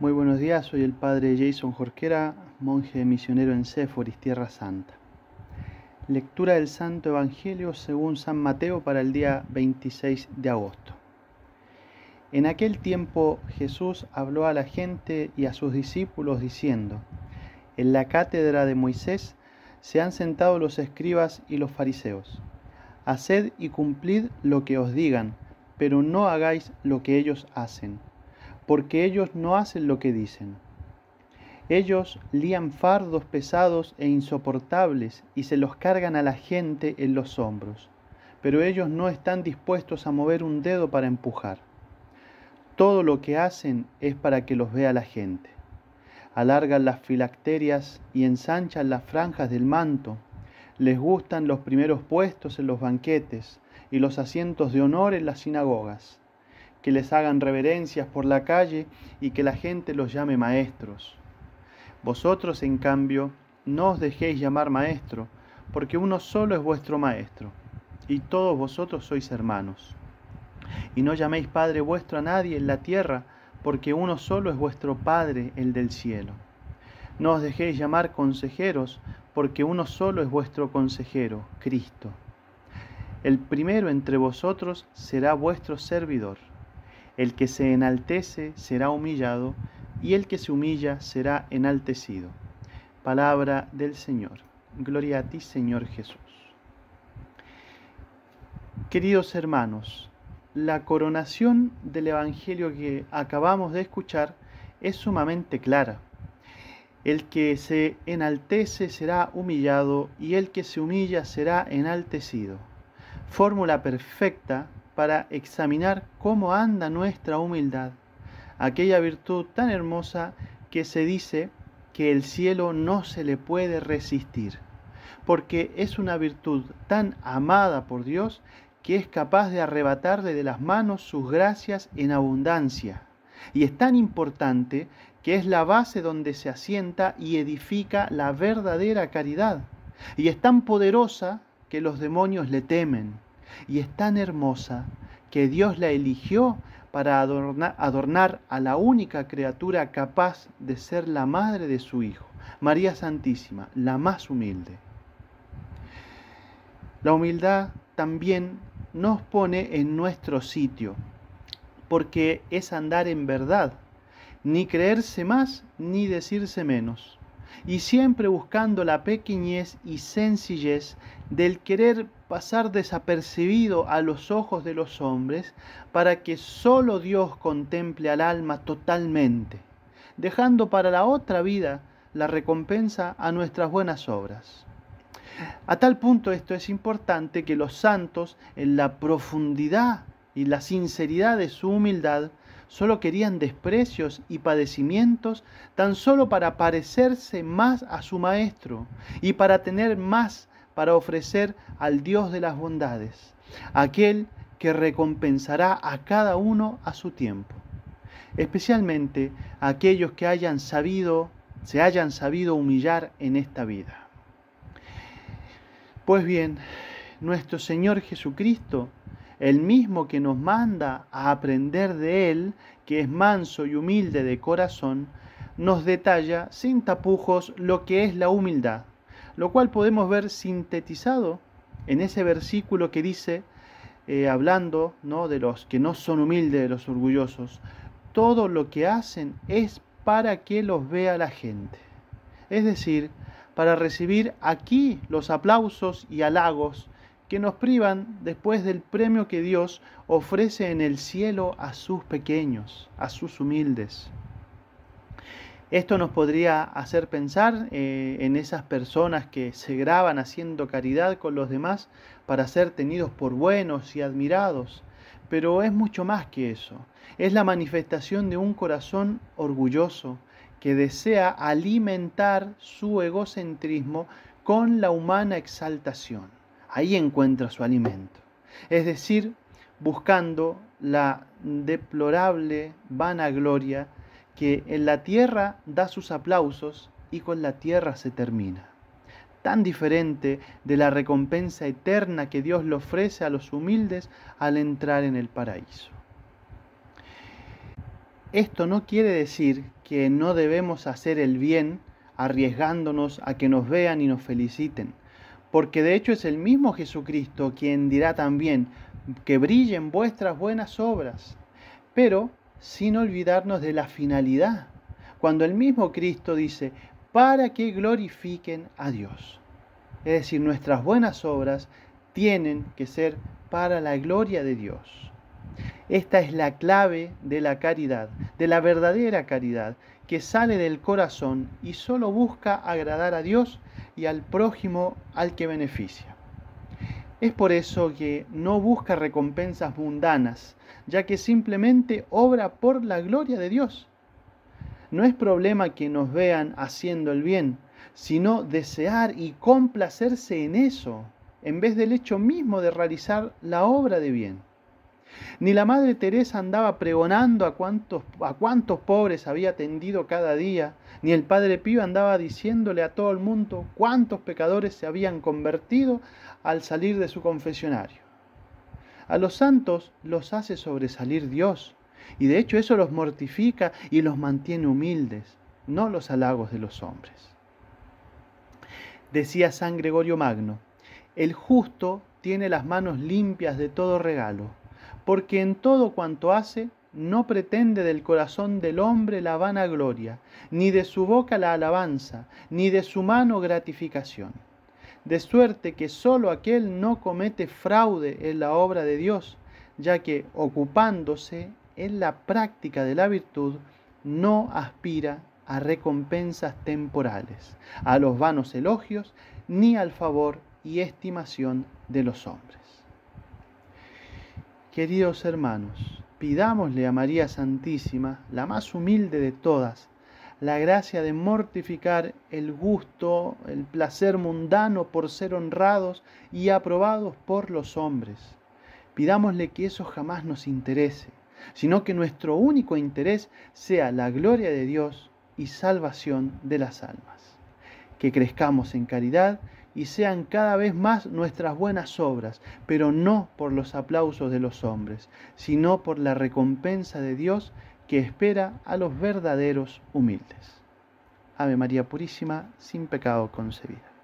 Muy buenos días, soy el padre Jason Jorquera, monje misionero en Séforis, Tierra Santa. Lectura del Santo Evangelio según San Mateo para el día 26 de agosto. En aquel tiempo Jesús habló a la gente y a sus discípulos diciendo, En la cátedra de Moisés se han sentado los escribas y los fariseos. Haced y cumplid lo que os digan, pero no hagáis lo que ellos hacen porque ellos no hacen lo que dicen. Ellos lían fardos pesados e insoportables y se los cargan a la gente en los hombros, pero ellos no están dispuestos a mover un dedo para empujar. Todo lo que hacen es para que los vea la gente. Alargan las filacterias y ensanchan las franjas del manto. Les gustan los primeros puestos en los banquetes y los asientos de honor en las sinagogas que les hagan reverencias por la calle y que la gente los llame maestros. Vosotros, en cambio, no os dejéis llamar maestro, porque uno solo es vuestro maestro, y todos vosotros sois hermanos. Y no llaméis Padre vuestro a nadie en la tierra, porque uno solo es vuestro Padre, el del cielo. No os dejéis llamar consejeros, porque uno solo es vuestro consejero, Cristo. El primero entre vosotros será vuestro servidor. El que se enaltece será humillado, y el que se humilla será enaltecido. Palabra del Señor. Gloria a ti, Señor Jesús. Queridos hermanos, la coronación del Evangelio que acabamos de escuchar es sumamente clara. El que se enaltece será humillado y el que se humilla será enaltecido. Fórmula perfecta para examinar cómo anda nuestra humildad, aquella virtud tan hermosa que se dice que el cielo no se le puede resistir, porque es una virtud tan amada por Dios que es capaz de arrebatarle de las manos sus gracias en abundancia. Y es tan importante que es la base donde se asienta y edifica la verdadera caridad. Y es tan poderosa que los demonios le temen y es tan hermosa que Dios la eligió para adornar, a la única criatura capaz de ser la madre de su Hijo, María Santísima, la más humilde. La humildad también nos pone en nuestro sitio, porque es andar en verdad, ni creerse más ni decirse menos, y siempre buscando la pequeñez y sencillez del querer pasar desapercibido a los ojos de los hombres para que solo Dios contemple al alma totalmente, dejando para la otra vida la recompensa a nuestras buenas obras. A tal punto esto es importante que los santos, en la profundidad y la sinceridad de su humildad, solo querían desprecios y padecimientos tan solo para parecerse más a su Maestro y para tener más para ofrecer al Dios de las bondades, aquel que recompensará a cada uno a su tiempo, especialmente a aquellos que hayan sabido, se hayan sabido humillar en esta vida. Pues bien, nuestro Señor Jesucristo, el mismo que nos manda a aprender de Él, que es manso y humilde de corazón, nos detalla sin tapujos lo que es la humildad lo cual podemos ver sintetizado en ese versículo que dice, eh, hablando ¿no? de los que no son humildes, de los orgullosos, todo lo que hacen es para que los vea la gente. Es decir, para recibir aquí los aplausos y halagos que nos privan después del premio que Dios ofrece en el cielo a sus pequeños, a sus humildes. Esto nos podría hacer pensar eh, en esas personas que se graban haciendo caridad con los demás para ser tenidos por buenos y admirados, pero es mucho más que eso. Es la manifestación de un corazón orgulloso que desea alimentar su egocentrismo con la humana exaltación. Ahí encuentra su alimento. Es decir, buscando la deplorable vanagloria que en la tierra da sus aplausos y con la tierra se termina. Tan diferente de la recompensa eterna que Dios le ofrece a los humildes al entrar en el paraíso. Esto no quiere decir que no debemos hacer el bien arriesgándonos a que nos vean y nos feliciten, porque de hecho es el mismo Jesucristo quien dirá también que brillen vuestras buenas obras, pero sin olvidarnos de la finalidad, cuando el mismo Cristo dice, para que glorifiquen a Dios. Es decir, nuestras buenas obras tienen que ser para la gloria de Dios. Esta es la clave de la caridad, de la verdadera caridad, que sale del corazón y solo busca agradar a Dios y al prójimo al que beneficia. Es por eso que no busca recompensas mundanas, ya que simplemente obra por la gloria de Dios. No es problema que nos vean haciendo el bien, sino desear y complacerse en eso, en vez del hecho mismo de realizar la obra de bien. Ni la Madre Teresa andaba pregonando a cuántos, a cuántos pobres había atendido cada día, ni el Padre Pío andaba diciéndole a todo el mundo cuántos pecadores se habían convertido al salir de su confesionario. A los santos los hace sobresalir Dios, y de hecho eso los mortifica y los mantiene humildes, no los halagos de los hombres. Decía San Gregorio Magno, el justo tiene las manos limpias de todo regalo, porque en todo cuanto hace no pretende del corazón del hombre la vana gloria, ni de su boca la alabanza, ni de su mano gratificación. De suerte que sólo aquel no comete fraude en la obra de Dios, ya que ocupándose en la práctica de la virtud, no aspira a recompensas temporales, a los vanos elogios, ni al favor y estimación de los hombres. Queridos hermanos, pidámosle a María Santísima, la más humilde de todas, la gracia de mortificar el gusto, el placer mundano por ser honrados y aprobados por los hombres. Pidámosle que eso jamás nos interese, sino que nuestro único interés sea la gloria de Dios y salvación de las almas. Que crezcamos en caridad y sean cada vez más nuestras buenas obras, pero no por los aplausos de los hombres, sino por la recompensa de Dios que espera a los verdaderos humildes. Ave María Purísima, sin pecado concebida.